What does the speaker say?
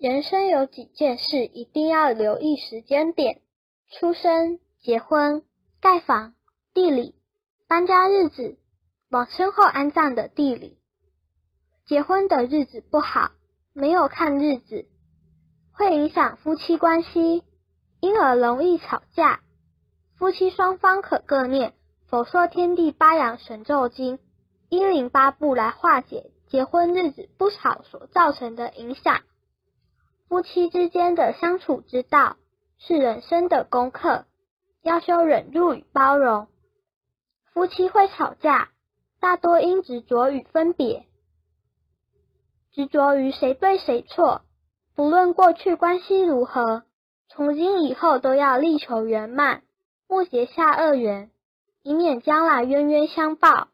人生有几件事一定要留意时间点：出生、结婚、盖房、地理、搬家日子、往身后安葬的地理。结婚的日子不好，没有看日子，会影响夫妻关系，因而容易吵架。夫妻双方可各念《佛说天地八阳神咒经》一零八部来化解结婚日子不好所造成的影响。夫妻之间的相处之道是人生的功课，要修忍辱与包容。夫妻会吵架，大多因执着与分别，执着于谁对谁错。不论过去关系如何，从今以后都要力求圆满，莫结下恶缘，以免将来冤冤相报。